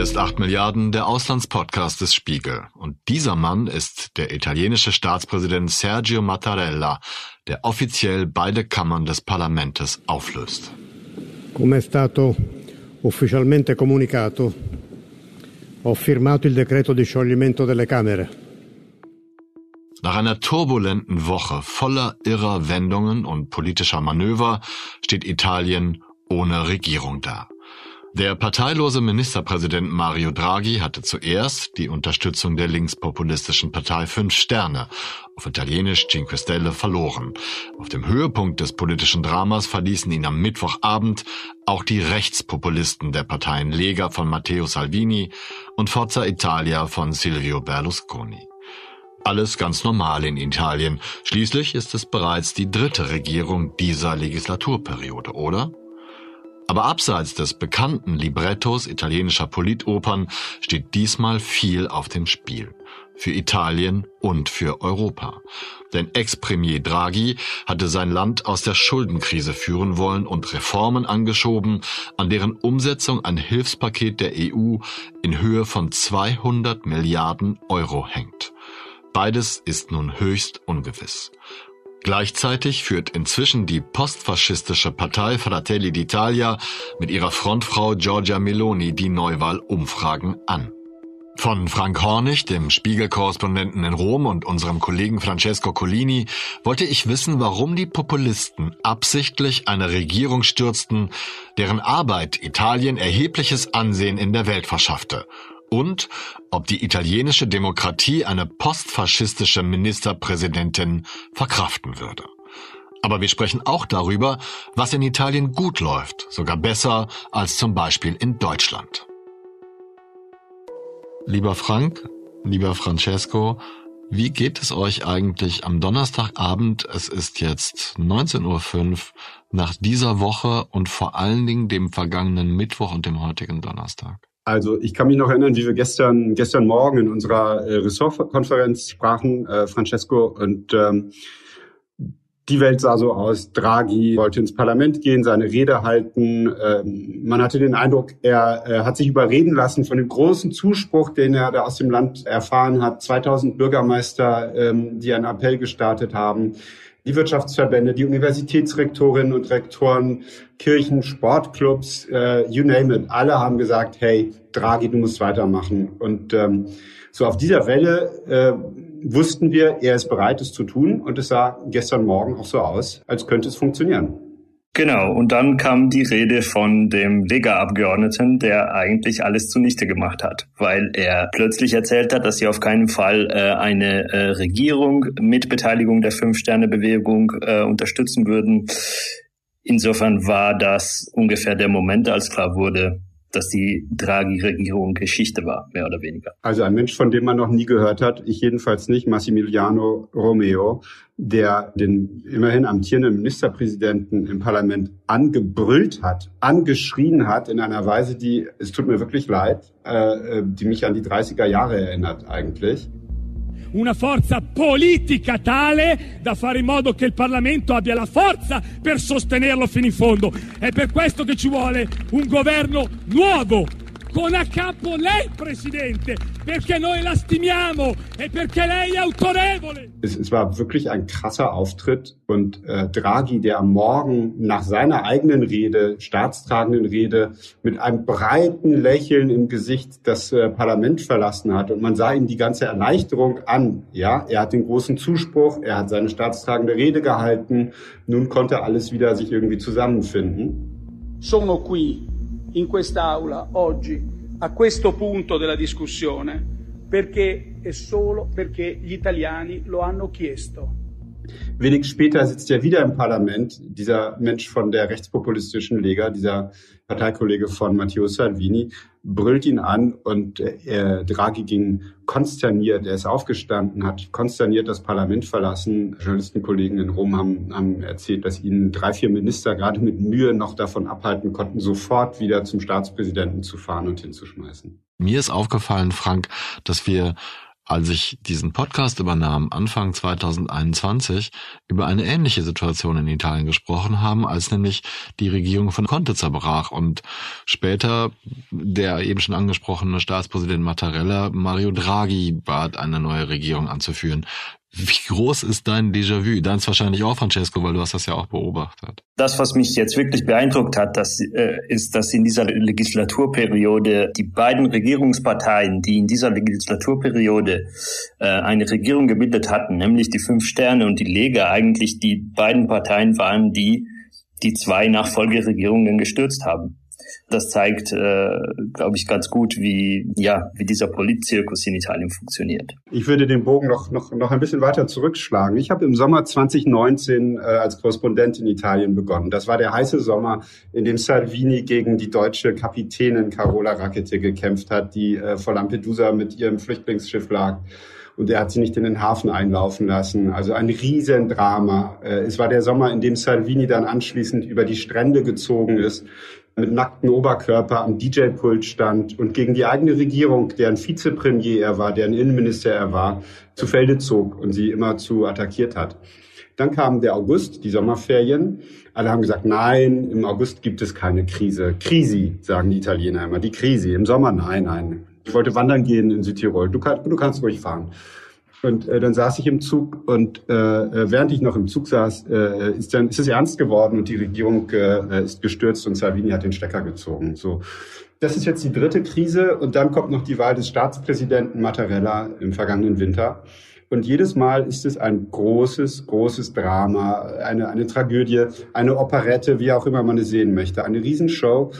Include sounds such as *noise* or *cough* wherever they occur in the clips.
Hier ist 8 Milliarden, der Auslandspodcast des Spiegel. Und dieser Mann ist der italienische Staatspräsident Sergio Mattarella, der offiziell beide Kammern des Parlamentes auflöst. Come è stato ufficialmente comunicato, ho firmato il decreto di scioglimento delle Camere. Nach einer turbulenten Woche voller irrer Wendungen und politischer Manöver steht Italien ohne Regierung da. Der parteilose Ministerpräsident Mario Draghi hatte zuerst die Unterstützung der linkspopulistischen Partei Fünf Sterne, auf Italienisch Cinque Stelle, verloren. Auf dem Höhepunkt des politischen Dramas verließen ihn am Mittwochabend auch die Rechtspopulisten der Parteien Lega von Matteo Salvini und Forza Italia von Silvio Berlusconi. Alles ganz normal in Italien. Schließlich ist es bereits die dritte Regierung dieser Legislaturperiode, oder? Aber abseits des bekannten Librettos italienischer Politopern steht diesmal viel auf dem Spiel. Für Italien und für Europa. Denn Ex-Premier Draghi hatte sein Land aus der Schuldenkrise führen wollen und Reformen angeschoben, an deren Umsetzung ein Hilfspaket der EU in Höhe von 200 Milliarden Euro hängt. Beides ist nun höchst ungewiss. Gleichzeitig führt inzwischen die postfaschistische Partei Fratelli d'Italia mit ihrer Frontfrau Giorgia Meloni die Neuwahlumfragen an. Von Frank Hornig, dem Spiegelkorrespondenten in Rom und unserem Kollegen Francesco Collini wollte ich wissen, warum die Populisten absichtlich eine Regierung stürzten, deren Arbeit Italien erhebliches Ansehen in der Welt verschaffte und ob die italienische Demokratie eine postfaschistische Ministerpräsidentin verkraften würde. Aber wir sprechen auch darüber, was in Italien gut läuft, sogar besser als zum Beispiel in Deutschland. Lieber Frank, lieber Francesco, wie geht es euch eigentlich am Donnerstagabend? Es ist jetzt 19.05 Uhr nach dieser Woche und vor allen Dingen dem vergangenen Mittwoch und dem heutigen Donnerstag. Also ich kann mich noch erinnern, wie wir gestern gestern Morgen in unserer äh, Ressortkonferenz sprachen, äh, Francesco, und ähm, die Welt sah so aus. Draghi wollte ins Parlament gehen, seine Rede halten. Ähm, man hatte den Eindruck, er, er hat sich überreden lassen von dem großen Zuspruch, den er da aus dem Land erfahren hat. 2000 Bürgermeister, ähm, die einen Appell gestartet haben die Wirtschaftsverbände, die Universitätsrektorinnen und Rektoren, Kirchen, Sportclubs, äh, you name it. Alle haben gesagt, hey, Draghi, du musst weitermachen. Und ähm, so auf dieser Welle äh, wussten wir, er ist bereit, es zu tun. Und es sah gestern Morgen auch so aus, als könnte es funktionieren. Genau, und dann kam die Rede von dem Lega-Abgeordneten, der eigentlich alles zunichte gemacht hat, weil er plötzlich erzählt hat, dass sie auf keinen Fall äh, eine äh, Regierung mit Beteiligung der Fünf-Sterne-Bewegung äh, unterstützen würden. Insofern war das ungefähr der Moment, als klar wurde, dass die Draghi-Regierung Geschichte war, mehr oder weniger. Also ein Mensch, von dem man noch nie gehört hat, ich jedenfalls nicht, Massimiliano Romeo, der den immerhin amtierenden Ministerpräsidenten im Parlament angebrüllt hat, angeschrien hat in einer Weise, die, es tut mir wirklich leid, äh, äh die mich an die 30er Jahre erinnert eigentlich. Una forza politica tale da fare in modo che il Parlamento abbia la forza per sostenerlo fino in fondo. È per questo che ci vuole un governo nuovo, con a capo lei, Presidente, perché noi la stimiamo e perché lei è autorevole. Es, es war wirklich ein krasser Auftritt und äh, Draghi, der am Morgen nach seiner eigenen Rede, staatstragenden Rede, mit einem breiten Lächeln im Gesicht das äh, Parlament verlassen hat und man sah ihm die ganze Erleichterung an. Ja, er hat den großen Zuspruch, er hat seine staatstragende Rede gehalten, nun konnte alles wieder sich irgendwie zusammenfinden. Sono qui in quest'Aula oggi, a questo punto della discussione, perché e solo perché gli italiani lo hanno chiesto. Wenig später sitzt er wieder im Parlament, dieser Mensch von der rechtspopulistischen Lega, dieser Parteikollege von Matteo Salvini, brüllt ihn an und äh, Draghi ging konsterniert, er ist aufgestanden, hat konsterniert das Parlament verlassen. Journalistenkollegen in Rom haben, haben erzählt, dass ihn drei, vier Minister gerade mit Mühe noch davon abhalten konnten, sofort wieder zum Staatspräsidenten zu fahren und hinzuschmeißen. Mir ist aufgefallen, Frank, dass wir als ich diesen Podcast übernahm, Anfang 2021, über eine ähnliche Situation in Italien gesprochen haben, als nämlich die Regierung von Conte zerbrach und später der eben schon angesprochene Staatspräsident Mattarella Mario Draghi bat, eine neue Regierung anzuführen. Wie groß ist dein Déjà-vu? Deins wahrscheinlich auch, Francesco, weil du hast das ja auch beobachtet. Das, was mich jetzt wirklich beeindruckt hat, das äh, ist, dass in dieser Legislaturperiode die beiden Regierungsparteien, die in dieser Legislaturperiode äh, eine Regierung gebildet hatten, nämlich die Fünf Sterne und die Lega, eigentlich die beiden Parteien waren, die die zwei Nachfolgeregierungen gestürzt haben das zeigt, äh, glaube ich, ganz gut, wie, ja, wie dieser Politzirkus in Italien funktioniert. Ich würde den Bogen noch, noch, noch ein bisschen weiter zurückschlagen. Ich habe im Sommer 2019 äh, als Korrespondent in Italien begonnen. Das war der heiße Sommer, in dem Salvini gegen die deutsche Kapitänin Carola Rackete gekämpft hat, die äh, vor Lampedusa mit ihrem Flüchtlingsschiff lag und er hat sie nicht in den Hafen einlaufen lassen. Also ein Riesendrama. Äh, es war der Sommer, in dem Salvini dann anschließend über die Strände gezogen ist, mit nacktem Oberkörper am DJ-Pult stand und gegen die eigene Regierung, deren Vizepremier er war, deren Innenminister er war, zu Felde zog und sie immer zu attackiert hat. Dann kam der August, die Sommerferien. Alle haben gesagt, nein, im August gibt es keine Krise. Krisi, sagen die Italiener immer. Die Krise. Im Sommer, nein, nein. Ich wollte wandern gehen in Südtirol. Du, kann, du kannst ruhig fahren. Und äh, dann saß ich im Zug und äh, äh, während ich noch im Zug saß, äh, ist dann ist es ernst geworden und die Regierung äh, ist gestürzt und Salvini hat den Stecker gezogen. So, das ist jetzt die dritte Krise und dann kommt noch die Wahl des Staatspräsidenten Mattarella im vergangenen Winter. Und jedes Mal ist es ein großes, großes Drama, eine, eine Tragödie, eine Operette, wie auch immer man es sehen möchte, eine Riesenshow.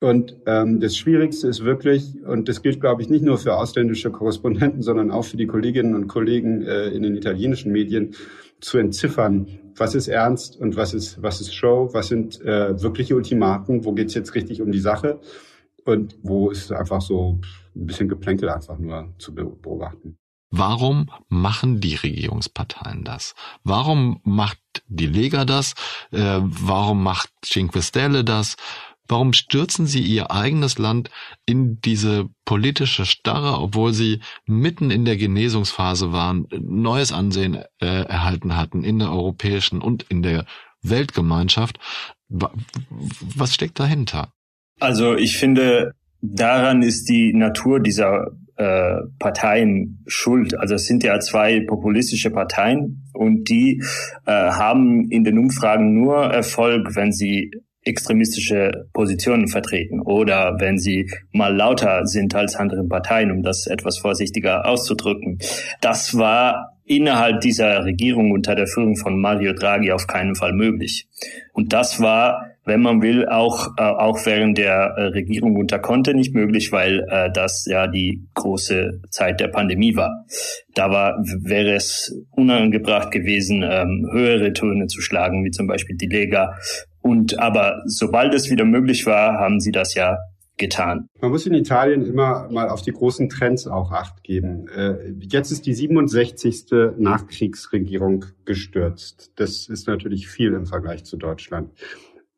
Und ähm, das Schwierigste ist wirklich, und das gilt, glaube ich, nicht nur für ausländische Korrespondenten, sondern auch für die Kolleginnen und Kollegen äh, in den italienischen Medien, zu entziffern, was ist ernst und was ist, was ist Show, was sind äh, wirkliche Ultimaten, wo geht's jetzt richtig um die Sache und wo ist einfach so ein bisschen Geplänkel einfach nur zu beobachten. Warum machen die Regierungsparteien das? Warum macht die Lega das? Äh, warum macht Cinque Stelle das? Warum stürzen sie ihr eigenes Land in diese politische Starre, obwohl sie mitten in der Genesungsphase waren, neues Ansehen äh, erhalten hatten in der europäischen und in der Weltgemeinschaft? Was steckt dahinter? Also ich finde, daran ist die Natur dieser äh, Parteien schuld. Also es sind ja zwei populistische Parteien und die äh, haben in den Umfragen nur Erfolg, wenn sie extremistische Positionen vertreten oder wenn sie mal lauter sind als andere Parteien, um das etwas vorsichtiger auszudrücken. Das war innerhalb dieser Regierung unter der Führung von Mario Draghi auf keinen Fall möglich. Und das war, wenn man will, auch, äh, auch während der äh, Regierung unter Conte nicht möglich, weil äh, das ja die große Zeit der Pandemie war. Da war, wäre es unangebracht gewesen, ähm, höhere Töne zu schlagen, wie zum Beispiel die Lega und aber sobald es wieder möglich war, haben sie das ja getan. Man muss in Italien immer mal auf die großen Trends auch acht geben. Äh, jetzt ist die 67. Nachkriegsregierung gestürzt. Das ist natürlich viel im Vergleich zu Deutschland.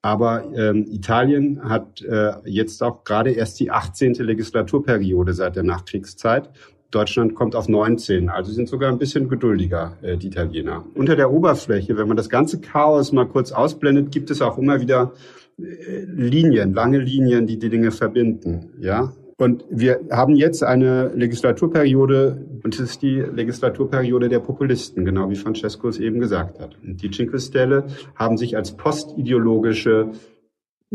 Aber ähm, Italien hat äh, jetzt auch gerade erst die 18. Legislaturperiode seit der Nachkriegszeit. Deutschland kommt auf 19, also sind sogar ein bisschen geduldiger, äh, die Italiener. Unter der Oberfläche, wenn man das ganze Chaos mal kurz ausblendet, gibt es auch immer wieder äh, Linien, lange Linien, die die Dinge verbinden, ja. Und wir haben jetzt eine Legislaturperiode, und es ist die Legislaturperiode der Populisten, genau wie Francesco es eben gesagt hat. Und die Cinque Stelle haben sich als postideologische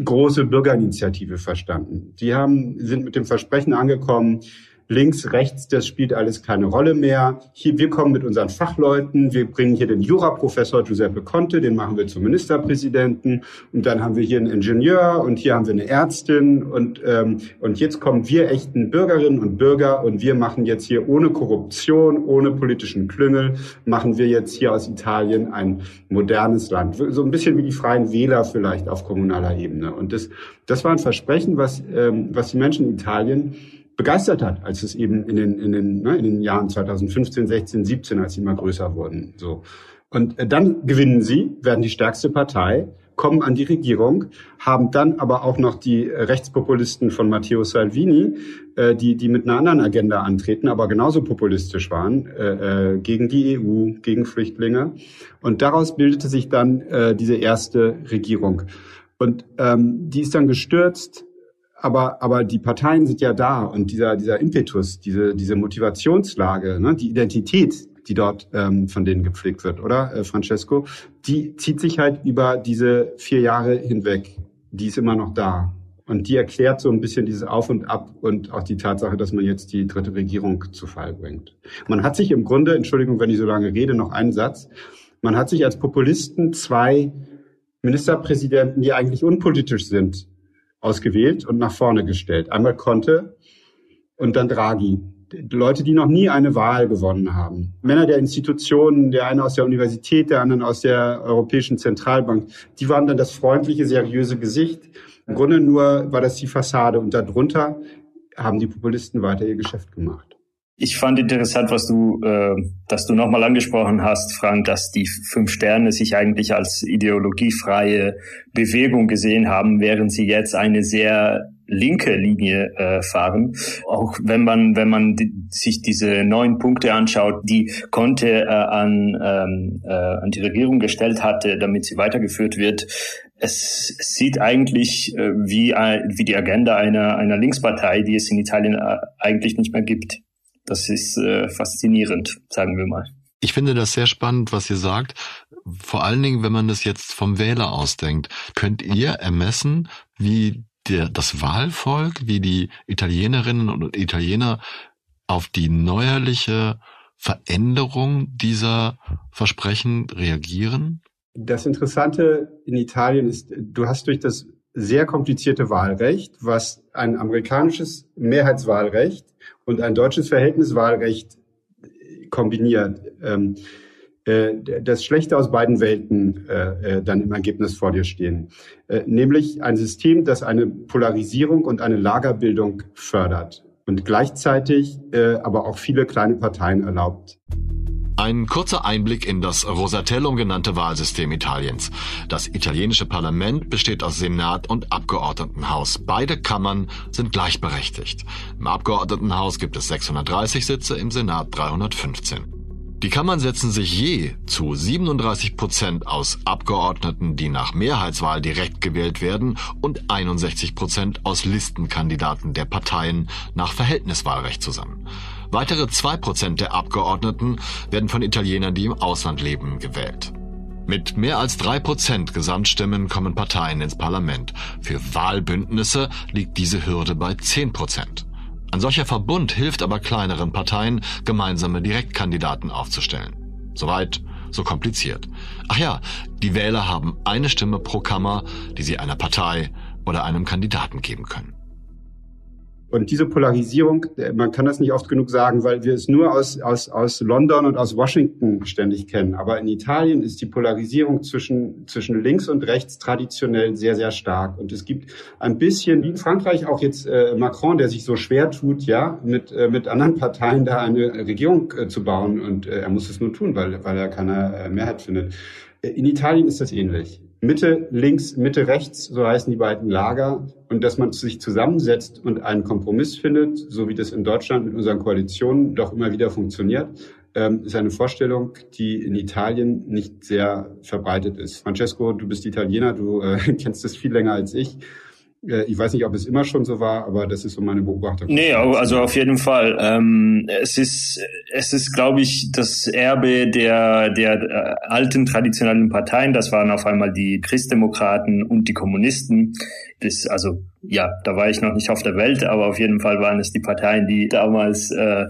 große Bürgerinitiative verstanden. Sie haben, sind mit dem Versprechen angekommen, links, rechts, das spielt alles keine Rolle mehr. Hier, wir kommen mit unseren Fachleuten, wir bringen hier den Juraprofessor Giuseppe Conte, den machen wir zum Ministerpräsidenten und dann haben wir hier einen Ingenieur und hier haben wir eine Ärztin und, ähm, und jetzt kommen wir echten Bürgerinnen und Bürger und wir machen jetzt hier ohne Korruption, ohne politischen Klüngel, machen wir jetzt hier aus Italien ein modernes Land. So ein bisschen wie die Freien Wähler vielleicht auf kommunaler Ebene. Und das, das war ein Versprechen, was, ähm, was die Menschen in Italien begeistert hat, als es eben in den, in den, ne, in den Jahren 2015, 16, 17, als sie immer größer wurden. So. Und äh, dann gewinnen sie, werden die stärkste Partei kommen an die Regierung, haben dann aber auch noch die Rechtspopulisten von Matteo Salvini, äh, die, die mit einer anderen Agenda antreten, aber genauso populistisch waren, äh, äh gegen die EU, gegen Flüchtlinge. Und daraus bildete sich dann äh, diese erste Regierung. Und ähm, die ist dann gestürzt, aber, aber die Parteien sind ja da und dieser, dieser Impetus, diese, diese Motivationslage, ne, die Identität, die dort ähm, von denen gepflegt wird, oder, äh, Francesco? Die zieht sich halt über diese vier Jahre hinweg. Die ist immer noch da. Und die erklärt so ein bisschen dieses Auf und Ab und auch die Tatsache, dass man jetzt die dritte Regierung zu Fall bringt. Man hat sich im Grunde, Entschuldigung, wenn ich so lange rede, noch einen Satz, man hat sich als Populisten zwei Ministerpräsidenten, die eigentlich unpolitisch sind, ausgewählt und nach vorne gestellt. Einmal Conte und dann Draghi. Leute, die noch nie eine Wahl gewonnen haben. Männer der Institutionen, der eine aus der Universität, der andere aus der Europäischen Zentralbank, die waren dann das freundliche, seriöse Gesicht. Im Grunde nur war das die Fassade und darunter haben die Populisten weiter ihr Geschäft gemacht. Ich fand interessant, was du, äh, dass du nochmal angesprochen hast, Frank, dass die fünf Sterne sich eigentlich als ideologiefreie Bewegung gesehen haben, während sie jetzt eine sehr linke Linie äh, fahren. Auch wenn man, wenn man die, sich diese neun Punkte anschaut, die Conte äh, an, ähm, äh, an die Regierung gestellt hatte, damit sie weitergeführt wird, es sieht eigentlich äh, wie, wie die Agenda einer, einer Linkspartei, die es in Italien äh, eigentlich nicht mehr gibt. Das ist äh, faszinierend, sagen wir mal. Ich finde das sehr spannend, was ihr sagt. Vor allen Dingen, wenn man das jetzt vom Wähler ausdenkt. Könnt ihr ermessen, wie der, das Wahlvolk, wie die Italienerinnen und Italiener auf die neuerliche Veränderung dieser Versprechen reagieren? Das Interessante in Italien ist, du hast durch das sehr komplizierte Wahlrecht, was ein amerikanisches Mehrheitswahlrecht und ein deutsches Verhältniswahlrecht kombiniert, ähm, äh, das Schlechte aus beiden Welten äh, äh, dann im Ergebnis vor dir stehen. Äh, nämlich ein System, das eine Polarisierung und eine Lagerbildung fördert und gleichzeitig äh, aber auch viele kleine Parteien erlaubt. Ein kurzer Einblick in das Rosatello genannte Wahlsystem Italiens. Das italienische Parlament besteht aus Senat und Abgeordnetenhaus. Beide Kammern sind gleichberechtigt. Im Abgeordnetenhaus gibt es 630 Sitze, im Senat 315. Die Kammern setzen sich je zu 37 Prozent aus Abgeordneten, die nach Mehrheitswahl direkt gewählt werden, und 61 Prozent aus Listenkandidaten der Parteien nach Verhältniswahlrecht zusammen. Weitere zwei Prozent der Abgeordneten werden von Italienern, die im Ausland leben, gewählt. Mit mehr als drei Prozent Gesamtstimmen kommen Parteien ins Parlament. Für Wahlbündnisse liegt diese Hürde bei zehn Prozent. Ein solcher Verbund hilft aber kleineren Parteien, gemeinsame Direktkandidaten aufzustellen. Soweit, so kompliziert. Ach ja, die Wähler haben eine Stimme pro Kammer, die sie einer Partei oder einem Kandidaten geben können. Und diese Polarisierung, äh, man kann das nicht oft genug sagen, weil wir es nur aus, aus, aus London und aus Washington ständig kennen. Aber in Italien ist die Polarisierung zwischen, zwischen links und rechts traditionell sehr, sehr stark. Und es gibt ein bisschen, wie in Frankreich auch jetzt äh, Macron, der sich so schwer tut, ja, mit, äh, mit anderen Parteien da eine Regierung äh, zu bauen. Und äh, er muss es nur tun, weil, weil er keine äh, Mehrheit findet. In Italien ist das ähnlich. Mitte links, Mitte rechts, so heißen die beiden Lager. Und dass man sich zusammensetzt und einen Kompromiss findet, so wie das in Deutschland mit unseren Koalitionen doch immer wieder funktioniert, ähm, ist eine Vorstellung, die in Italien nicht sehr verbreitet ist. Francesco, du bist Italiener, du äh, *laughs* kennst das viel länger als ich. Äh, ich weiß nicht, ob es immer schon so war, aber das ist so meine Beobachtung. Nee, also auf jeden Fall. Ähm, es ist, es ist, glaube ich, das Erbe der, der äh, alten traditionellen Parteien. Das waren auf einmal die Christdemokraten und die Kommunisten. Das, also ja, da war ich noch nicht auf der Welt, aber auf jeden Fall waren es die Parteien, die damals äh,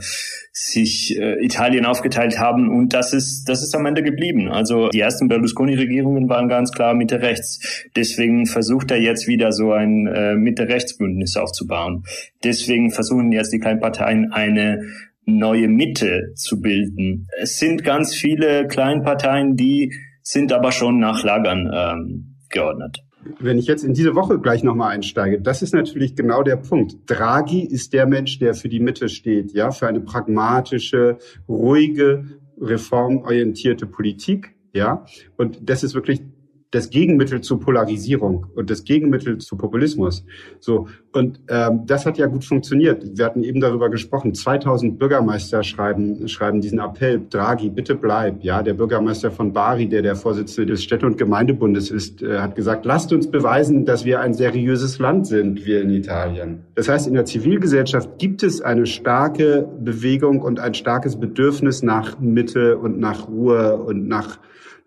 sich äh, Italien aufgeteilt haben und das ist das ist am Ende geblieben. Also die ersten Berlusconi-Regierungen waren ganz klar Mitte rechts. Deswegen versucht er jetzt wieder so ein äh, Mitte rechts Bündnis aufzubauen. Deswegen versuchen jetzt die kleinen Parteien eine neue Mitte zu bilden. Es sind ganz viele Kleinparteien, die sind aber schon nach Lagern ähm, geordnet wenn ich jetzt in diese Woche gleich nochmal einsteige, das ist natürlich genau der Punkt. Draghi ist der Mensch, der für die Mitte steht, ja, für eine pragmatische, ruhige, reformorientierte Politik, ja. Und das ist wirklich das Gegenmittel zur Polarisierung und das Gegenmittel zu Populismus. So und ähm, das hat ja gut funktioniert. Wir hatten eben darüber gesprochen. 2000 Bürgermeister schreiben schreiben diesen Appell: Draghi, bitte bleib. Ja, der Bürgermeister von Bari, der der Vorsitzende des Städte- und Gemeindebundes ist, äh, hat gesagt: Lasst uns beweisen, dass wir ein seriöses Land sind, wir in Italien. Das heißt, in der Zivilgesellschaft gibt es eine starke Bewegung und ein starkes Bedürfnis nach Mitte und nach Ruhe und nach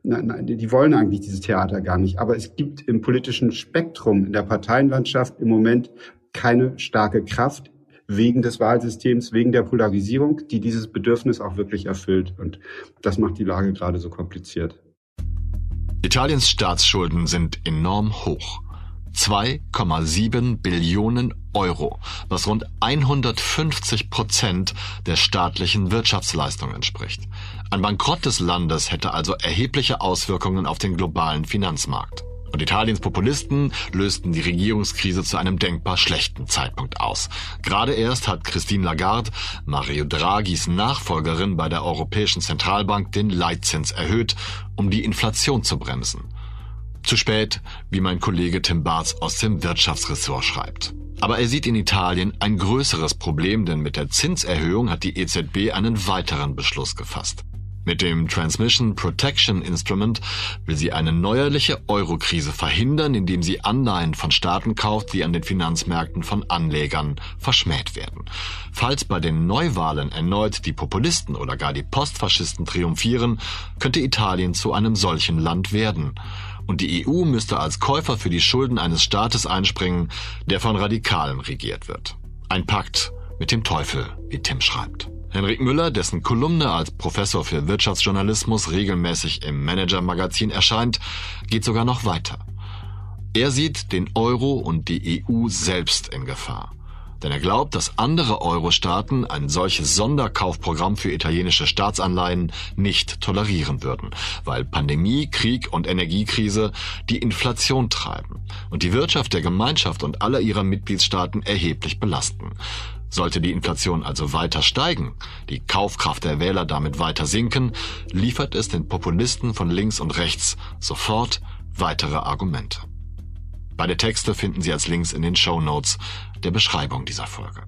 Nein, nein, die wollen eigentlich dieses Theater gar nicht. Aber es gibt im politischen Spektrum, in der Parteienlandschaft im Moment keine starke Kraft wegen des Wahlsystems, wegen der Polarisierung, die dieses Bedürfnis auch wirklich erfüllt. Und das macht die Lage gerade so kompliziert. Italiens Staatsschulden sind enorm hoch. 2,7 Billionen Euro, was rund 150 Prozent der staatlichen Wirtschaftsleistung entspricht. Ein Bankrott des Landes hätte also erhebliche Auswirkungen auf den globalen Finanzmarkt. Und Italiens Populisten lösten die Regierungskrise zu einem denkbar schlechten Zeitpunkt aus. Gerade erst hat Christine Lagarde, Mario Draghis Nachfolgerin bei der Europäischen Zentralbank, den Leitzins erhöht, um die Inflation zu bremsen. Zu spät, wie mein Kollege Tim Barth aus dem Wirtschaftsressort schreibt. Aber er sieht in Italien ein größeres Problem, denn mit der Zinserhöhung hat die EZB einen weiteren Beschluss gefasst. Mit dem Transmission Protection Instrument will sie eine neuerliche Eurokrise verhindern, indem sie Anleihen von Staaten kauft, die an den Finanzmärkten von Anlegern verschmäht werden. Falls bei den Neuwahlen erneut die Populisten oder gar die Postfaschisten triumphieren, könnte Italien zu einem solchen Land werden. Und die EU müsste als Käufer für die Schulden eines Staates einspringen, der von Radikalen regiert wird. Ein Pakt mit dem Teufel, wie Tim schreibt. Henrik Müller, dessen Kolumne als Professor für Wirtschaftsjournalismus regelmäßig im Manager-Magazin erscheint, geht sogar noch weiter. Er sieht den Euro und die EU selbst in Gefahr. Denn er glaubt, dass andere Euro-Staaten ein solches Sonderkaufprogramm für italienische Staatsanleihen nicht tolerieren würden, weil Pandemie, Krieg und Energiekrise die Inflation treiben und die Wirtschaft der Gemeinschaft und aller ihrer Mitgliedstaaten erheblich belasten. Sollte die Inflation also weiter steigen, die Kaufkraft der Wähler damit weiter sinken, liefert es den Populisten von links und rechts sofort weitere Argumente. Beide Texte finden Sie als Links in den Show Notes der Beschreibung dieser Folge.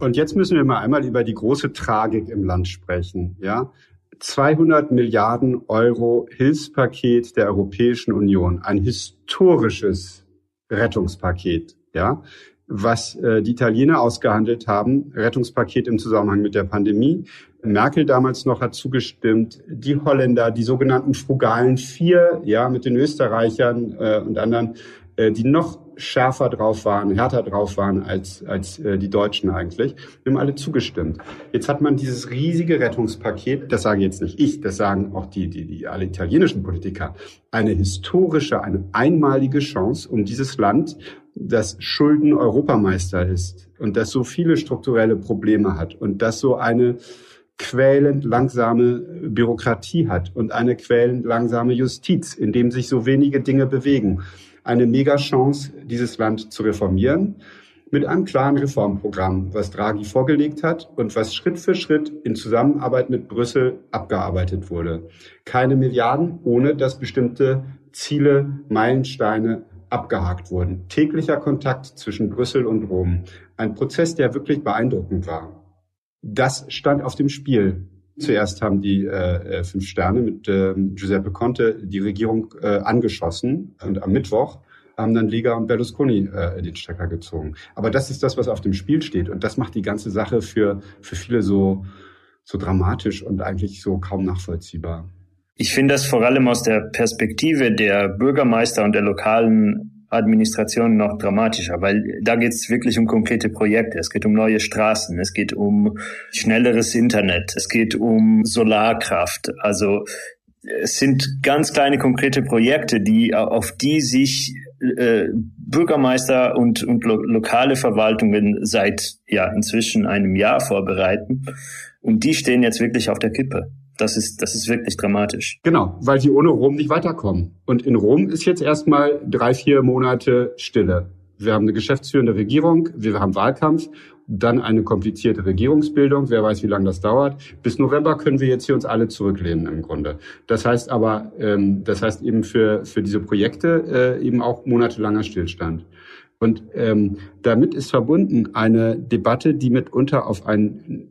Und jetzt müssen wir mal einmal über die große Tragik im Land sprechen, ja? 200 Milliarden Euro Hilfspaket der Europäischen Union, ein historisches Rettungspaket, ja? was äh, die Italiener ausgehandelt haben, Rettungspaket im Zusammenhang mit der Pandemie. Merkel damals noch hat zugestimmt, die Holländer, die sogenannten frugalen Vier, ja, mit den Österreichern äh, und anderen, äh, die noch schärfer drauf waren, härter drauf waren als, als äh, die Deutschen eigentlich, haben alle zugestimmt. Jetzt hat man dieses riesige Rettungspaket, das sage jetzt nicht ich, das sagen auch die, die, die alle italienischen Politiker, eine historische, eine einmalige Chance, um dieses Land, das Schulden-Europameister ist und das so viele strukturelle Probleme hat und das so eine quälend langsame Bürokratie hat und eine quälend langsame Justiz, in dem sich so wenige Dinge bewegen eine Megachance, dieses Land zu reformieren mit einem klaren Reformprogramm, was Draghi vorgelegt hat und was Schritt für Schritt in Zusammenarbeit mit Brüssel abgearbeitet wurde. Keine Milliarden, ohne dass bestimmte Ziele, Meilensteine abgehakt wurden. Täglicher Kontakt zwischen Brüssel und Rom. Ein Prozess, der wirklich beeindruckend war. Das stand auf dem Spiel. Zuerst haben die äh, äh, fünf Sterne mit äh, Giuseppe Conte die Regierung äh, angeschossen und am Mittwoch haben dann Lega und Berlusconi äh, den Stecker gezogen. Aber das ist das, was auf dem Spiel steht und das macht die ganze Sache für für viele so so dramatisch und eigentlich so kaum nachvollziehbar. Ich finde das vor allem aus der Perspektive der Bürgermeister und der lokalen Administration noch dramatischer, weil da geht es wirklich um konkrete Projekte. Es geht um neue Straßen, es geht um schnelleres Internet, es geht um Solarkraft. Also es sind ganz kleine konkrete Projekte, die auf die sich äh, Bürgermeister und, und lo lokale Verwaltungen seit ja inzwischen einem Jahr vorbereiten. Und die stehen jetzt wirklich auf der Kippe. Das ist, das ist wirklich dramatisch. Genau, weil sie ohne Rom nicht weiterkommen. Und in Rom ist jetzt erstmal drei, vier Monate Stille. Wir haben eine geschäftsführende Regierung, wir haben Wahlkampf, dann eine komplizierte Regierungsbildung. Wer weiß, wie lange das dauert. Bis November können wir jetzt hier uns alle zurücklehnen im Grunde. Das heißt aber, ähm, das heißt eben für, für diese Projekte äh, eben auch monatelanger Stillstand. Und ähm, damit ist verbunden eine Debatte, die mitunter auf ein,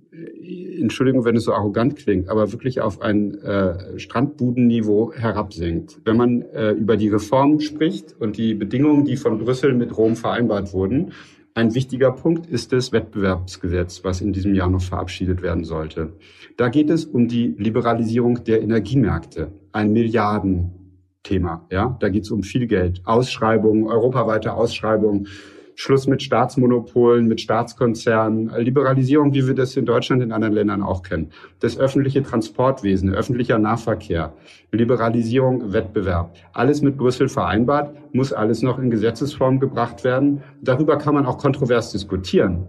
Entschuldigung, wenn es so arrogant klingt, aber wirklich auf ein äh, Strandbudenniveau herabsinkt. Wenn man äh, über die Reform spricht und die Bedingungen, die von Brüssel mit Rom vereinbart wurden, ein wichtiger Punkt ist das Wettbewerbsgesetz, was in diesem Jahr noch verabschiedet werden sollte. Da geht es um die Liberalisierung der Energiemärkte. Ein Milliarden Thema. Ja, da geht es um viel Geld, Ausschreibungen, europaweite Ausschreibungen, Schluss mit Staatsmonopolen, mit Staatskonzernen, Liberalisierung, wie wir das in Deutschland in anderen Ländern auch kennen. Das öffentliche Transportwesen, öffentlicher Nahverkehr, Liberalisierung, Wettbewerb. Alles mit Brüssel vereinbart, muss alles noch in Gesetzesform gebracht werden. Darüber kann man auch kontrovers diskutieren.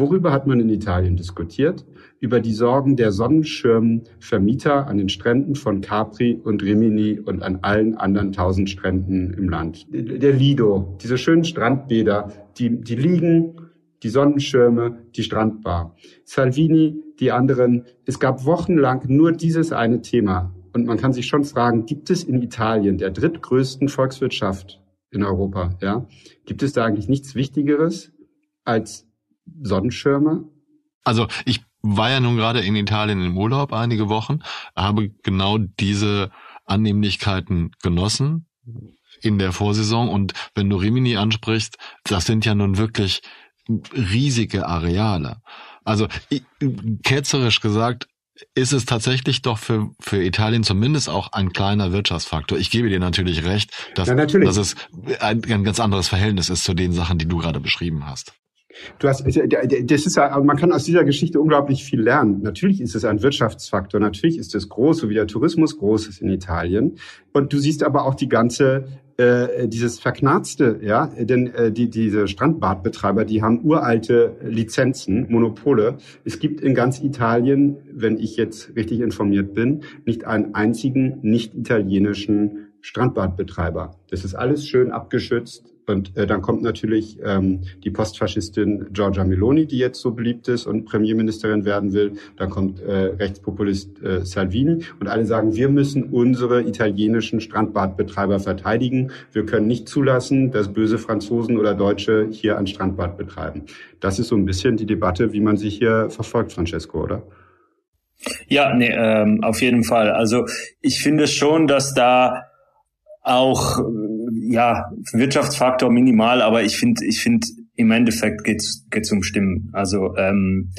Worüber hat man in Italien diskutiert? Über die Sorgen der Sonnenschirmvermieter an den Stränden von Capri und Rimini und an allen anderen tausend Stränden im Land. Der Lido, diese schönen Strandbäder, die, die liegen, die Sonnenschirme, die Strandbar. Salvini, die anderen. Es gab wochenlang nur dieses eine Thema. Und man kann sich schon fragen, gibt es in Italien, der drittgrößten Volkswirtschaft in Europa, ja, gibt es da eigentlich nichts Wichtigeres als Sonnenschirme? Also ich war ja nun gerade in Italien im Urlaub einige Wochen, habe genau diese Annehmlichkeiten genossen in der Vorsaison. Und wenn du Rimini ansprichst, das sind ja nun wirklich riesige Areale. Also ketzerisch gesagt, ist es tatsächlich doch für, für Italien zumindest auch ein kleiner Wirtschaftsfaktor. Ich gebe dir natürlich recht, dass, ja, natürlich. dass es ein, ein ganz anderes Verhältnis ist zu den Sachen, die du gerade beschrieben hast. Du hast, das ist ja, man kann aus dieser Geschichte unglaublich viel lernen. Natürlich ist es ein Wirtschaftsfaktor, natürlich ist es groß, so wie der Tourismus groß ist in Italien. Und du siehst aber auch die ganze äh, dieses Verknarzte, ja, denn äh, die, diese Strandbadbetreiber, die haben uralte Lizenzen, Monopole. Es gibt in ganz Italien, wenn ich jetzt richtig informiert bin, nicht einen einzigen nicht italienischen Strandbadbetreiber. Das ist alles schön abgeschützt. Und äh, dann kommt natürlich ähm, die Postfaschistin Giorgia Meloni, die jetzt so beliebt ist und Premierministerin werden will. Dann kommt äh, Rechtspopulist äh, Salvini und alle sagen, wir müssen unsere italienischen Strandbadbetreiber verteidigen. Wir können nicht zulassen, dass böse Franzosen oder Deutsche hier ein Strandbad betreiben. Das ist so ein bisschen die Debatte, wie man sich hier verfolgt, Francesco, oder? Ja, nee, ähm, auf jeden Fall. Also ich finde schon, dass da auch ja Wirtschaftsfaktor minimal, aber ich finde ich finde im Endeffekt geht's geht's um Stimmen. Also ähm,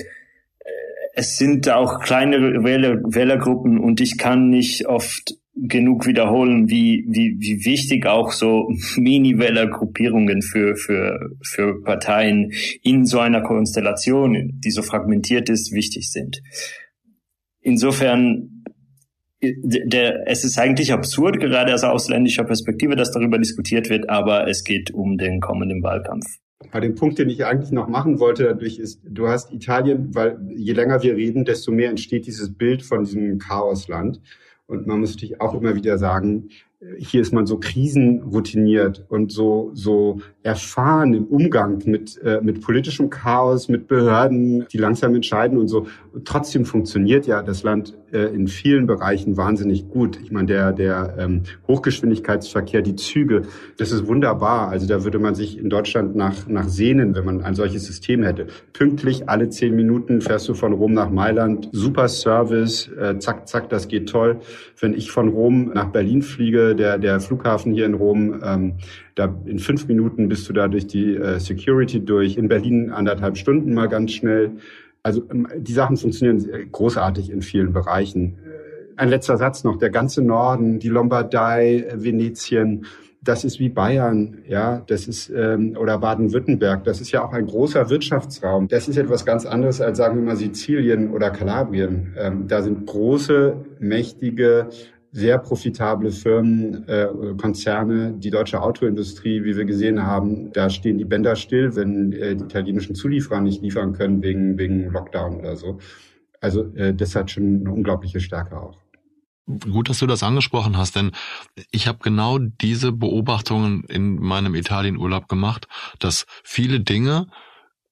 es sind auch kleine Wähler, Wählergruppen und ich kann nicht oft genug wiederholen, wie, wie, wie wichtig auch so *laughs* Mini-Wählergruppierungen für, für, für Parteien in so einer Konstellation, die so fragmentiert ist, wichtig sind. Insofern der, es ist eigentlich absurd, gerade aus ausländischer Perspektive, dass darüber diskutiert wird, aber es geht um den kommenden Wahlkampf. Ja, den Punkt, den ich eigentlich noch machen wollte, dadurch ist, du hast Italien, weil je länger wir reden, desto mehr entsteht dieses Bild von diesem Chaosland. Und man muss natürlich auch immer wieder sagen, hier ist man so krisenroutiniert und so so erfahren im Umgang mit äh, mit politischem Chaos, mit Behörden, die langsam entscheiden und so. trotzdem funktioniert ja das Land äh, in vielen Bereichen wahnsinnig gut. Ich meine, der der ähm, Hochgeschwindigkeitsverkehr, die Züge, das ist wunderbar. Also da würde man sich in Deutschland nach nach sehnen, wenn man ein solches System hätte. Pünktlich alle zehn Minuten fährst du von Rom nach Mailand, super Service, äh, zack zack, das geht toll. Wenn ich von Rom nach Berlin fliege der, der Flughafen hier in Rom, ähm, da in fünf Minuten bist du da durch die äh, Security durch. In Berlin anderthalb Stunden mal ganz schnell. Also ähm, die Sachen funktionieren großartig in vielen Bereichen. Ein letzter Satz noch. Der ganze Norden, die Lombardei, äh, Venetien, das ist wie Bayern, ja, das ist ähm, oder Baden-Württemberg. Das ist ja auch ein großer Wirtschaftsraum. Das ist etwas ganz anderes als sagen wir mal Sizilien oder Kalabrien. Ähm, da sind große, mächtige sehr profitable Firmen, äh, Konzerne, die deutsche Autoindustrie, wie wir gesehen haben, da stehen die Bänder still, wenn äh, die italienischen Zulieferer nicht liefern können wegen, wegen Lockdown oder so. Also äh, das hat schon eine unglaubliche Stärke auch. Gut, dass du das angesprochen hast, denn ich habe genau diese Beobachtungen in meinem Italienurlaub gemacht, dass viele Dinge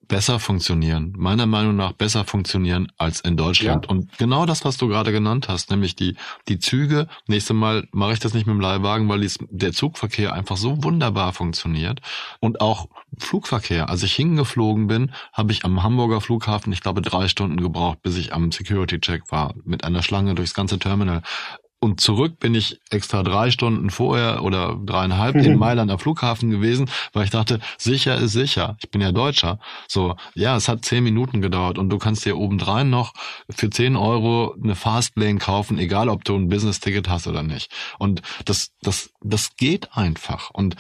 besser funktionieren, meiner Meinung nach besser funktionieren als in Deutschland. Ja. Und genau das, was du gerade genannt hast, nämlich die, die Züge, nächstes Mal mache ich das nicht mit dem Leihwagen, weil dies, der Zugverkehr einfach so wunderbar funktioniert. Und auch Flugverkehr. Als ich hingeflogen bin, habe ich am Hamburger Flughafen, ich glaube, drei Stunden gebraucht, bis ich am Security-Check war, mit einer Schlange durchs ganze Terminal. Und zurück bin ich extra drei Stunden vorher oder dreieinhalb mhm. in Mailand am Flughafen gewesen, weil ich dachte, sicher ist sicher. Ich bin ja Deutscher. So, ja, es hat zehn Minuten gedauert und du kannst dir obendrein noch für zehn Euro eine Fastlane kaufen, egal ob du ein Business-Ticket hast oder nicht. Und das, das, das geht einfach. Und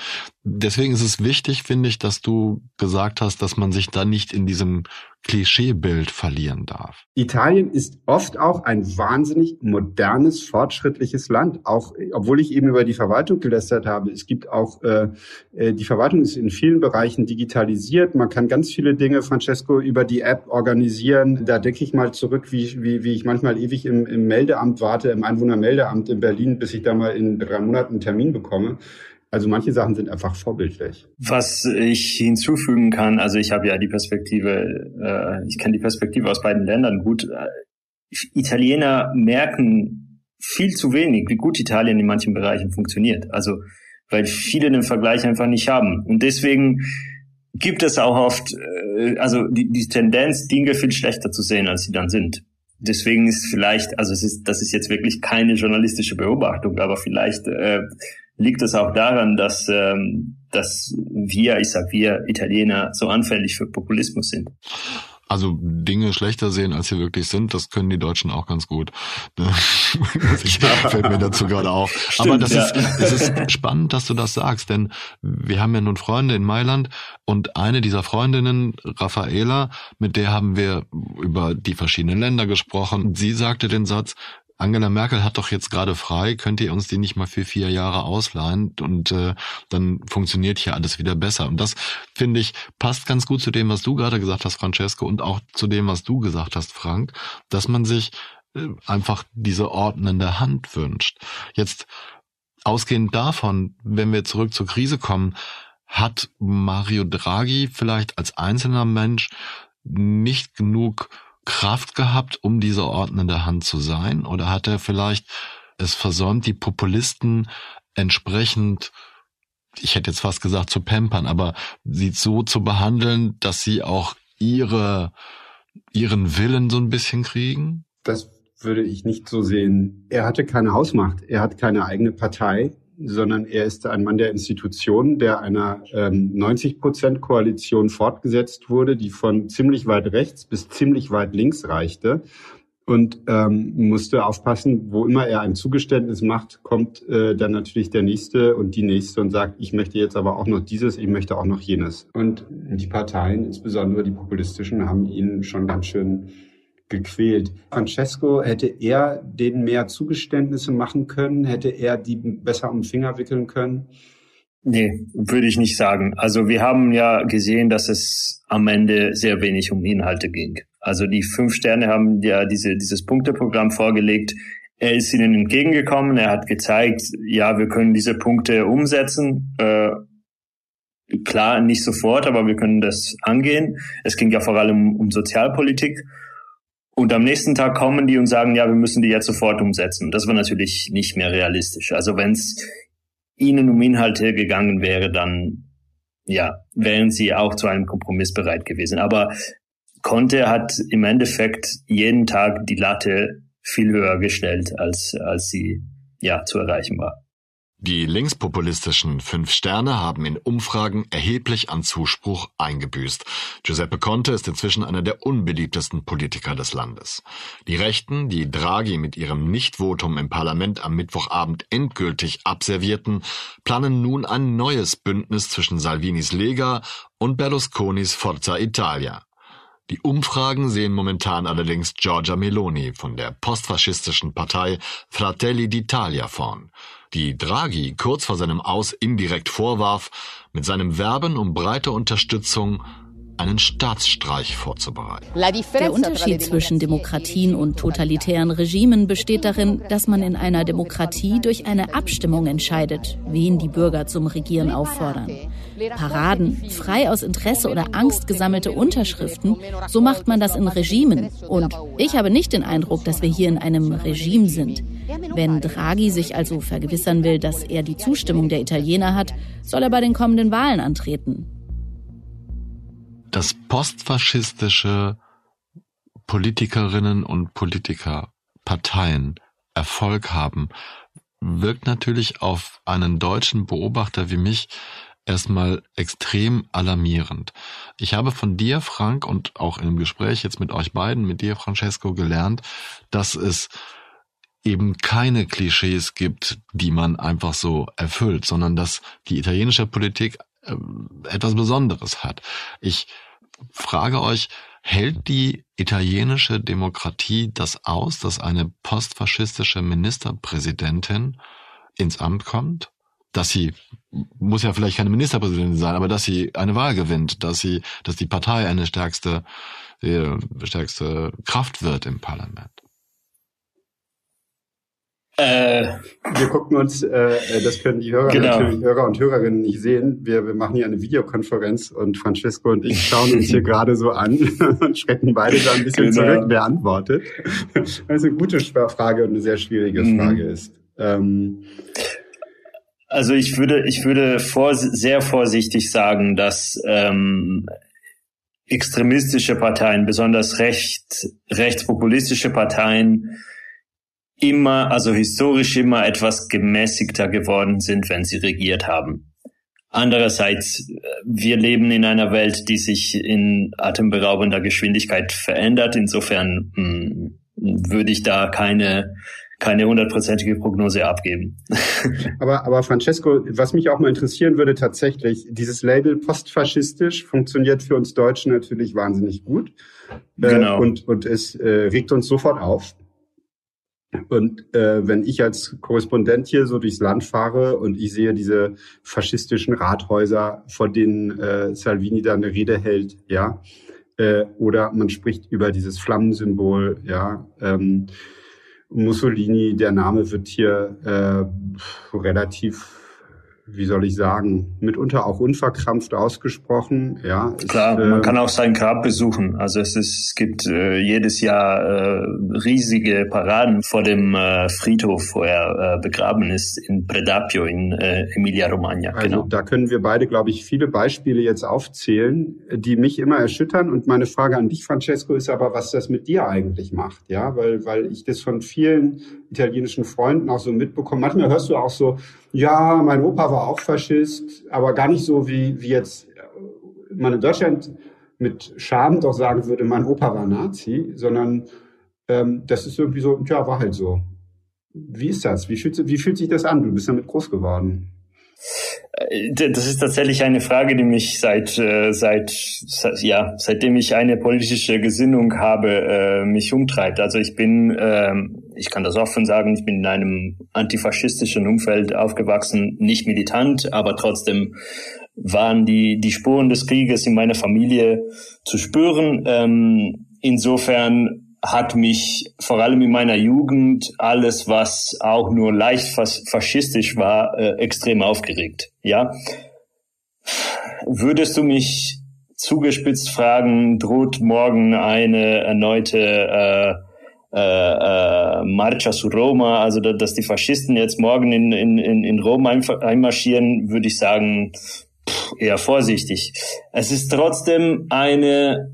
deswegen ist es wichtig, finde ich, dass du gesagt hast, dass man sich da nicht in diesem Klischeebild verlieren darf. Italien ist oft auch ein wahnsinnig modernes, fortschrittliches Land. Auch, obwohl ich eben über die Verwaltung gelästert habe, es gibt auch, äh, äh, die Verwaltung ist in vielen Bereichen digitalisiert. Man kann ganz viele Dinge, Francesco, über die App organisieren. Da denke ich mal zurück, wie, wie, wie ich manchmal ewig im, im Meldeamt warte, im Einwohnermeldeamt in Berlin, bis ich da mal in drei Monaten einen Termin bekomme. Also manche Sachen sind einfach vorbildlich. Was ich hinzufügen kann, also ich habe ja die Perspektive, äh, ich kenne die Perspektive aus beiden Ländern gut. Italiener merken viel zu wenig, wie gut Italien in manchen Bereichen funktioniert. Also weil viele den Vergleich einfach nicht haben. Und deswegen gibt es auch oft, äh, also die, die Tendenz, Dinge viel schlechter zu sehen, als sie dann sind. Deswegen ist vielleicht, also es ist, das ist jetzt wirklich keine journalistische Beobachtung, aber vielleicht äh, liegt es auch daran, dass, ähm, dass wir, ich sag wir Italiener, so anfällig für Populismus sind. Also Dinge schlechter sehen, als sie wirklich sind, das können die Deutschen auch ganz gut. *laughs* ich, fällt mir dazu gerade auf. Stimmt, *laughs* Aber das ja. ist, es ist spannend, dass du das sagst, denn wir haben ja nun Freunde in Mailand und eine dieser Freundinnen, Raffaela, mit der haben wir über die verschiedenen Länder gesprochen. Sie sagte den Satz, Angela Merkel hat doch jetzt gerade frei, könnt ihr uns die nicht mal für vier Jahre ausleihen und äh, dann funktioniert hier alles wieder besser. Und das, finde ich, passt ganz gut zu dem, was du gerade gesagt hast, Francesco, und auch zu dem, was du gesagt hast, Frank, dass man sich äh, einfach diese ordnende Hand wünscht. Jetzt ausgehend davon, wenn wir zurück zur Krise kommen, hat Mario Draghi vielleicht als einzelner Mensch nicht genug Kraft gehabt, um diese ordnende Hand zu sein? Oder hat er vielleicht es versäumt, die Populisten entsprechend, ich hätte jetzt fast gesagt, zu pampern, aber sie so zu behandeln, dass sie auch ihre, ihren Willen so ein bisschen kriegen? Das würde ich nicht so sehen. Er hatte keine Hausmacht. Er hat keine eigene Partei sondern er ist ein Mann der Institutionen, der einer ähm, 90 Prozent Koalition fortgesetzt wurde, die von ziemlich weit rechts bis ziemlich weit links reichte und ähm, musste aufpassen, wo immer er ein Zugeständnis macht, kommt äh, dann natürlich der nächste und die nächste und sagt, ich möchte jetzt aber auch noch dieses, ich möchte auch noch jenes. Und die Parteien, insbesondere die populistischen, haben ihn schon ganz schön gequält. Francesco, hätte er denen mehr Zugeständnisse machen können? Hätte er die besser um den Finger wickeln können? Nee, würde ich nicht sagen. Also wir haben ja gesehen, dass es am Ende sehr wenig um Inhalte ging. Also die fünf Sterne haben ja diese, dieses Punkteprogramm vorgelegt. Er ist ihnen entgegengekommen. Er hat gezeigt, ja, wir können diese Punkte umsetzen. Äh, klar, nicht sofort, aber wir können das angehen. Es ging ja vor allem um Sozialpolitik. Und am nächsten Tag kommen die und sagen, ja, wir müssen die jetzt sofort umsetzen. Das war natürlich nicht mehr realistisch. Also wenn es ihnen um Inhalte gegangen wäre, dann ja, wären sie auch zu einem Kompromiss bereit gewesen. Aber Conte hat im Endeffekt jeden Tag die Latte viel höher gestellt, als, als sie ja zu erreichen war. Die linkspopulistischen Fünf Sterne haben in Umfragen erheblich an Zuspruch eingebüßt. Giuseppe Conte ist inzwischen einer der unbeliebtesten Politiker des Landes. Die Rechten, die Draghi mit ihrem Nichtvotum im Parlament am Mittwochabend endgültig abservierten, planen nun ein neues Bündnis zwischen Salvinis Lega und Berlusconis Forza Italia. Die Umfragen sehen momentan allerdings Giorgia Meloni von der postfaschistischen Partei Fratelli d'Italia vorn die Draghi kurz vor seinem Aus indirekt vorwarf, mit seinem Werben um breite Unterstützung einen Staatsstreich vorzubereiten. Der Unterschied zwischen Demokratien und totalitären Regimen besteht darin, dass man in einer Demokratie durch eine Abstimmung entscheidet, wen die Bürger zum Regieren auffordern. Paraden, frei aus Interesse oder Angst gesammelte Unterschriften, so macht man das in Regimen. Und ich habe nicht den Eindruck, dass wir hier in einem Regime sind. Wenn Draghi sich also vergewissern will, dass er die Zustimmung der Italiener hat, soll er bei den kommenden Wahlen antreten dass postfaschistische Politikerinnen und Politiker, Parteien Erfolg haben, wirkt natürlich auf einen deutschen Beobachter wie mich erstmal extrem alarmierend. Ich habe von dir, Frank, und auch im Gespräch jetzt mit euch beiden, mit dir, Francesco, gelernt, dass es eben keine Klischees gibt, die man einfach so erfüllt, sondern dass die italienische Politik etwas Besonderes hat. Ich frage euch, hält die italienische Demokratie das aus, dass eine postfaschistische Ministerpräsidentin ins Amt kommt? Dass sie, muss ja vielleicht keine Ministerpräsidentin sein, aber dass sie eine Wahl gewinnt, dass sie, dass die Partei eine stärkste, äh, stärkste Kraft wird im Parlament. Äh, wir gucken uns, äh, das können die Hörer, genau. natürlich Hörer und Hörerinnen nicht sehen. Wir, wir machen hier eine Videokonferenz und Francesco und ich schauen uns hier *laughs* gerade so an *laughs* und schrecken beide da ein bisschen genau. zurück, wer antwortet. *laughs* Weil es eine gute Frage und eine sehr schwierige mhm. Frage ist. Ähm, also ich würde, ich würde vor, sehr vorsichtig sagen, dass ähm, extremistische Parteien, besonders recht, rechtspopulistische Parteien, immer, also historisch immer etwas gemäßigter geworden sind, wenn sie regiert haben. Andererseits, wir leben in einer Welt, die sich in atemberaubender Geschwindigkeit verändert. Insofern mh, hm, würde ich da keine keine hundertprozentige Prognose abgeben. *laughs* aber, aber Francesco, was mich auch mal interessieren würde tatsächlich, dieses Label postfaschistisch funktioniert für uns Deutschen natürlich wahnsinnig gut. Äh, genau. Äh, und, und es äh, regt uns sofort auf. Und äh, wenn ich als Korrespondent hier so durchs Land fahre und ich sehe diese faschistischen Rathäuser, vor denen äh, Salvini da eine Rede hält, ja, äh, oder man spricht über dieses Flammensymbol, ja, ähm, Mussolini, der Name wird hier äh, relativ wie soll ich sagen, mitunter auch unverkrampft ausgesprochen. Ja, Klar, äh, man kann auch sein Grab besuchen. Also es, ist, es gibt äh, jedes Jahr äh, riesige Paraden vor dem äh, Friedhof, wo er äh, begraben ist, in Predapio in äh, Emilia-Romagna. Also genau. da können wir beide, glaube ich, viele Beispiele jetzt aufzählen, die mich immer erschüttern. Und meine Frage an dich, Francesco, ist aber, was das mit dir eigentlich macht. Ja, weil, weil ich das von vielen italienischen Freunden auch so mitbekomme. Manchmal hörst du auch so, ja, mein Opa war auch Faschist, aber gar nicht so, wie, wie jetzt man in Deutschland mit Scham doch sagen würde, mein Opa war Nazi, sondern ähm, das ist irgendwie so, ja, war halt so. Wie ist das? Wie fühlt, wie fühlt sich das an? Du bist damit groß geworden. Äh, das ist tatsächlich eine Frage, die mich seit, äh, seit, ja, seitdem ich eine politische Gesinnung habe, äh, mich umtreibt. Also ich bin, ähm, ich kann das offen sagen, ich bin in einem antifaschistischen Umfeld aufgewachsen, nicht militant, aber trotzdem waren die, die Spuren des Krieges in meiner Familie zu spüren. Ähm, insofern hat mich vor allem in meiner Jugend alles, was auch nur leicht fas faschistisch war, äh, extrem aufgeregt. Ja, würdest du mich zugespitzt fragen, droht morgen eine erneute äh, äh, äh, Marcia su Roma, also dass die Faschisten jetzt morgen in, in, in Rom einmarschieren, würde ich sagen, pff, eher vorsichtig. Es ist trotzdem eine,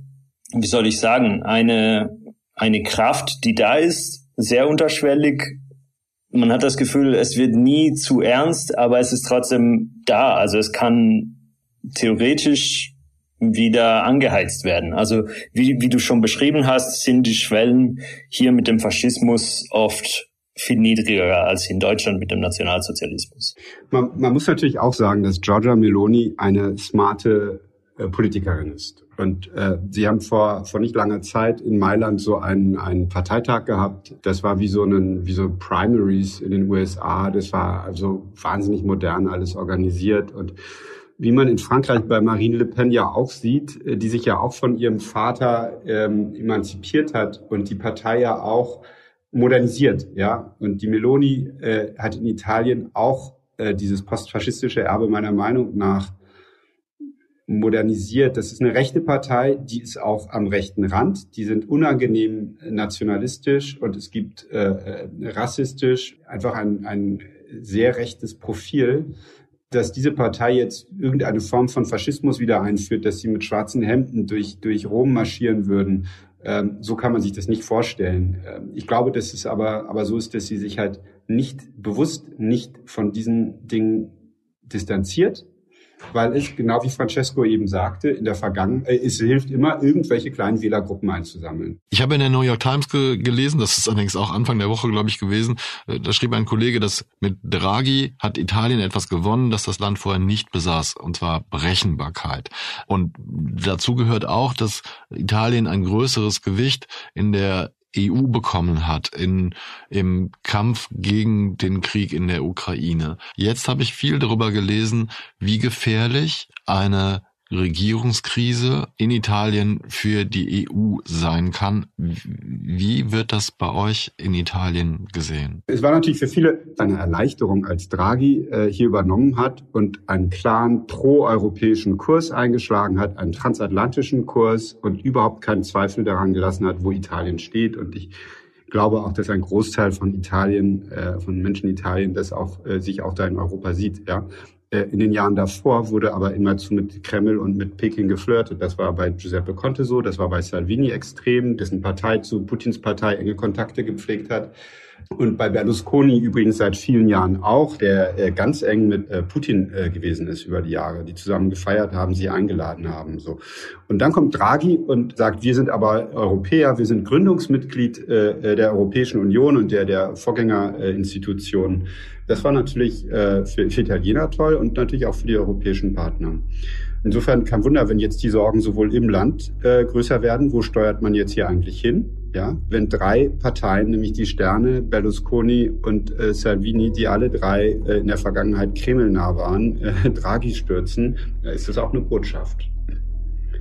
wie soll ich sagen, eine eine Kraft, die da ist, sehr unterschwellig. Man hat das Gefühl, es wird nie zu ernst, aber es ist trotzdem da. Also es kann theoretisch wieder angeheizt werden. Also wie, wie du schon beschrieben hast, sind die Schwellen hier mit dem Faschismus oft viel niedriger als in Deutschland mit dem Nationalsozialismus. Man, man muss natürlich auch sagen, dass Giorgia Meloni eine smarte Politikerin ist. Und äh, sie haben vor, vor nicht langer Zeit in Mailand so einen, einen Parteitag gehabt. Das war wie so, einen, wie so Primaries in den USA. Das war also wahnsinnig modern alles organisiert. Und wie man in Frankreich bei Marine Le Pen ja auch sieht, äh, die sich ja auch von ihrem Vater ähm, emanzipiert hat und die Partei ja auch modernisiert, ja. Und die Meloni äh, hat in Italien auch äh, dieses postfaschistische Erbe meiner Meinung nach modernisiert. Das ist eine rechte Partei, die ist auch am rechten Rand. Die sind unangenehm nationalistisch und es gibt äh, äh rassistisch einfach ein, ein sehr rechtes Profil dass diese Partei jetzt irgendeine Form von Faschismus wieder einführt, dass sie mit schwarzen Hemden durch, durch Rom marschieren würden. Ähm, so kann man sich das nicht vorstellen. Ähm, ich glaube, dass es aber, aber so ist, dass sie sich halt nicht bewusst nicht von diesen Dingen distanziert, weil es, genau wie Francesco eben sagte, in der Vergangenheit, äh, es hilft immer, irgendwelche kleinen Wählergruppen einzusammeln. Ich habe in der New York Times ge gelesen, das ist allerdings auch Anfang der Woche, glaube ich, gewesen, äh, da schrieb ein Kollege, dass mit Draghi hat Italien etwas gewonnen, das das Land vorher nicht besaß, und zwar Berechenbarkeit. Und dazu gehört auch, dass Italien ein größeres Gewicht in der EU bekommen hat in, im Kampf gegen den Krieg in der Ukraine. Jetzt habe ich viel darüber gelesen, wie gefährlich eine Regierungskrise in Italien für die EU sein kann. Wie wird das bei euch in Italien gesehen? Es war natürlich für viele eine Erleichterung, als Draghi äh, hier übernommen hat und einen klaren pro-europäischen Kurs eingeschlagen hat, einen transatlantischen Kurs und überhaupt keinen Zweifel daran gelassen hat, wo Italien steht. Und ich glaube auch, dass ein Großteil von Italien, äh, von Menschen Italien, das auch äh, sich auch da in Europa sieht. Ja, in den Jahren davor wurde aber immerzu mit Kreml und mit Peking geflirtet. Das war bei Giuseppe Conte so, das war bei Salvini extrem, dessen Partei zu Putins Partei enge Kontakte gepflegt hat. Und bei Berlusconi übrigens seit vielen Jahren auch, der äh, ganz eng mit äh, Putin äh, gewesen ist über die Jahre, die zusammen gefeiert haben, sie eingeladen haben. So. Und dann kommt Draghi und sagt, wir sind aber Europäer, wir sind Gründungsmitglied der Europäischen Union und der, der Vorgängerinstitutionen. Das war natürlich für Italiener toll und natürlich auch für die europäischen Partner. Insofern kein Wunder, wenn jetzt die Sorgen sowohl im Land äh, größer werden, wo steuert man jetzt hier eigentlich hin? Ja, wenn drei Parteien, nämlich die Sterne, Berlusconi und äh, Salvini, die alle drei äh, in der Vergangenheit kremlnah waren, äh, *laughs* Draghi stürzen, ist das auch eine Botschaft.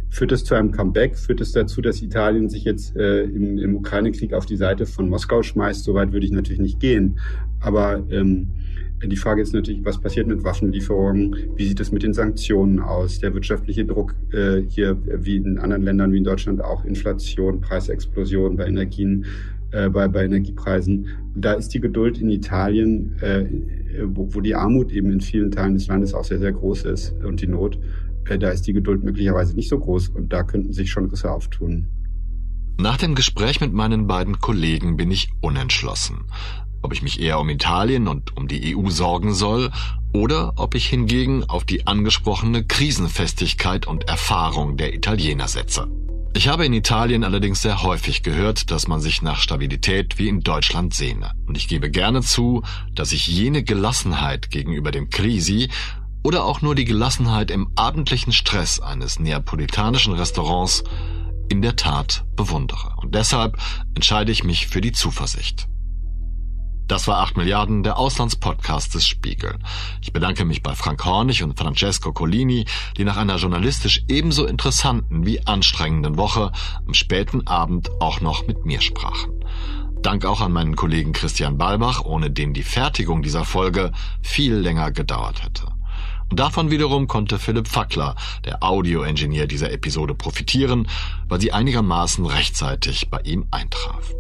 Führt es zu einem Comeback? Führt es dazu, dass Italien sich jetzt äh, im, im Ukraine-Krieg auf die Seite von Moskau schmeißt? Soweit würde ich natürlich nicht gehen. Aber ähm, die Frage ist natürlich, was passiert mit Waffenlieferungen? Wie sieht es mit den Sanktionen aus? Der wirtschaftliche Druck äh, hier, wie in anderen Ländern wie in Deutschland auch, Inflation, Preisexplosion bei Energien, äh, bei, bei Energiepreisen. Da ist die Geduld in Italien, äh, wo, wo die Armut eben in vielen Teilen des Landes auch sehr, sehr groß ist und die Not, äh, da ist die Geduld möglicherweise nicht so groß und da könnten sich schon Risse auftun. Nach dem Gespräch mit meinen beiden Kollegen bin ich unentschlossen ob ich mich eher um Italien und um die EU sorgen soll oder ob ich hingegen auf die angesprochene Krisenfestigkeit und Erfahrung der Italiener setze. Ich habe in Italien allerdings sehr häufig gehört, dass man sich nach Stabilität wie in Deutschland sehne. Und ich gebe gerne zu, dass ich jene Gelassenheit gegenüber dem Krisi oder auch nur die Gelassenheit im abendlichen Stress eines neapolitanischen Restaurants in der Tat bewundere. Und deshalb entscheide ich mich für die Zuversicht. Das war 8 Milliarden, der Auslandspodcast des Spiegel. Ich bedanke mich bei Frank Hornig und Francesco Collini, die nach einer journalistisch ebenso interessanten wie anstrengenden Woche am späten Abend auch noch mit mir sprachen. Dank auch an meinen Kollegen Christian Balbach, ohne den die Fertigung dieser Folge viel länger gedauert hätte. Davon wiederum konnte Philipp Fackler, der Audio-Engineer dieser Episode, profitieren, weil sie einigermaßen rechtzeitig bei ihm eintraf.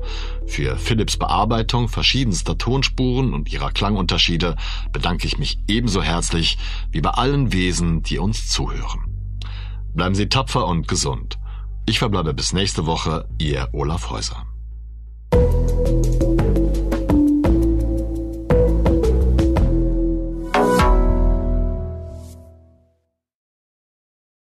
Für Philipps Bearbeitung verschiedenster Tonspuren und ihrer Klangunterschiede bedanke ich mich ebenso herzlich wie bei allen Wesen, die uns zuhören. Bleiben Sie tapfer und gesund. Ich verbleibe bis nächste Woche, Ihr Olaf Häuser.